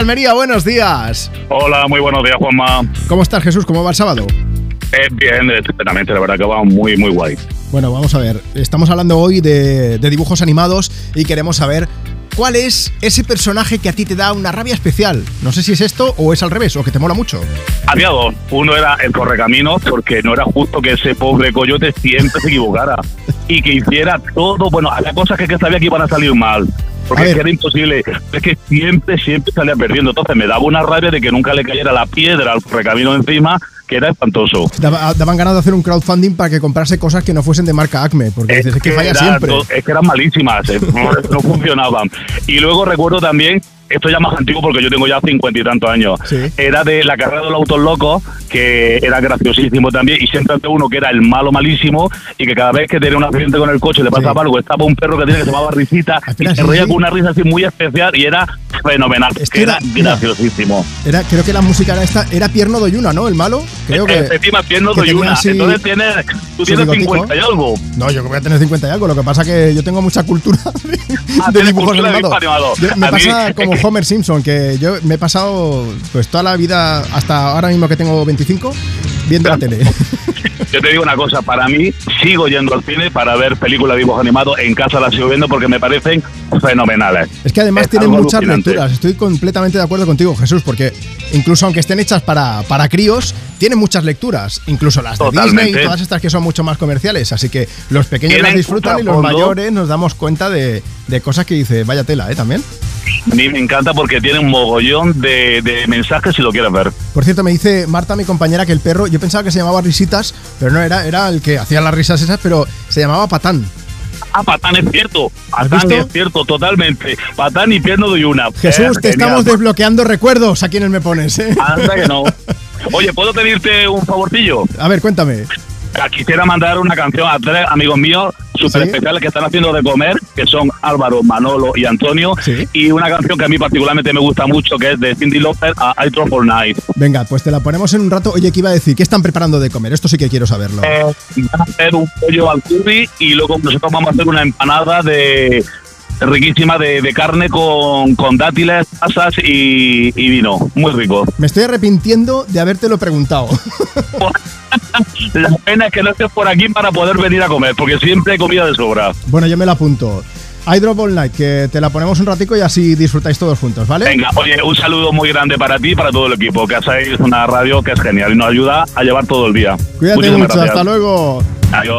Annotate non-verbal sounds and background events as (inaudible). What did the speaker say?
Almería, buenos días. Hola, muy buenos días, Juanma. ¿Cómo estás, Jesús? ¿Cómo va el sábado? Eh, bien, estupendamente, la verdad que va muy, muy guay. Bueno, vamos a ver. Estamos hablando hoy de, de dibujos animados y queremos saber cuál es ese personaje que a ti te da una rabia especial. No sé si es esto o es al revés, o que te mola mucho. Había dos. Uno era el correcaminos, porque no era justo que ese pobre coyote siempre se equivocara y que hiciera todo. Bueno, había cosas que, que sabía que iban a salir mal. Porque ver. era imposible. Es que siempre, siempre salía perdiendo. Entonces me daba una rabia de que nunca le cayera la piedra al correcamino encima, que era espantoso. Daba- daban ganas de hacer un crowdfunding para que comprase cosas que no fuesen de marca Acme, porque dices, es que falla era siempre. es que eran malísimas, eh, no, (laughs) no funcionaban. Y luego recuerdo también, esto ya más antiguo porque yo tengo ya cincuenta y tantos años, Sí. era de la carrera de los autos locos, que era graciosísimo también, y siempre ante uno que era el malo malísimo, y que cada vez que tenía un accidente con el coche le pasaba Sí. algo, estaba un perro que tenía que se llamaba Risita, y se reía con una risa así muy especial, y era fenomenal, Es que era graciosísimo. Era, creo que la música era esta, era Pierno Doyuna, ¿no? El malo. Creo que. Encima pierno que doy tenía una, así entonces tienes, tú tienes bigotico. 50 y algo. No, yo voy a tener 50 y algo. Lo que pasa que yo tengo mucha cultura (laughs) de, Ah, de dibujos cultura de animados. Yo- me A mí, pasa es (laughs) como Homer Simpson, que yo me he pasado pues toda la vida, hasta ahora mismo que tengo 25, viendo la tele. (laughs) Yo te digo una cosa, para mí sigo yendo al cine para ver películas de dibujos animados, en casa las sigo viendo porque me parecen fenomenales. Es que además Es tienen muchas alucinante. lecturas. Estoy completamente de acuerdo contigo, Jesús, porque incluso aunque estén hechas para, para críos, tienen muchas lecturas. Incluso las de Totalmente. Disney y todas estas que son mucho más comerciales. Así que los pequeños las disfrutan y los mayores nos damos cuenta de, de cosas que dice, vaya tela, ¿eh? También. Mí me encanta porque tiene un mogollón de, de mensajes si lo quieres ver. Por cierto, me dice Marta, mi compañera, que el perro, yo pensaba que se llamaba Risitas, pero no era, era el que hacía las risas esas, pero se llamaba Patán. Ah, Patán es cierto. ¿Has Patán es cierto, totalmente. Patán y pierno doy una. Jesús, Eh, te genial. estamos desbloqueando recuerdos a quienes me pones, ¿eh? Anda que no. (laughs) Oye, ¿puedo pedirte un favorcillo? A ver, cuéntame. Quisiera mandar una canción a tres amigos míos súper especiales que están haciendo de comer, que son Álvaro, Manolo y Antonio. Y una canción que a mí particularmente me gusta mucho, que es de Cindy Lauper, a I Drop All Night. Venga, pues te la ponemos en un rato. Oye, ¿qué iba a decir? ¿Qué están preparando de comer? Esto sí que quiero saberlo. Eh, van a hacer un pollo al curry y luego nosotros vamos a hacer una empanada de riquísima de, de carne con, con dátiles, pasas y, y vino. Muy rico. Me estoy arrepintiendo de habértelo preguntado. (laughs) La pena es que no estés por aquí para poder venir a comer, porque siempre hay comida de sobra. bueno, yo me la apunto. I Drop All Night, que te la ponemos un ratico y así disfrutáis todos juntos, ¿vale? Venga, oye, un saludo muy grande para ti y para todo el equipo, que hacéis una radio que es genial y nos ayuda a llevar todo el día. Cuídate Muchísimas mucho, gracias. hasta luego. Adiós.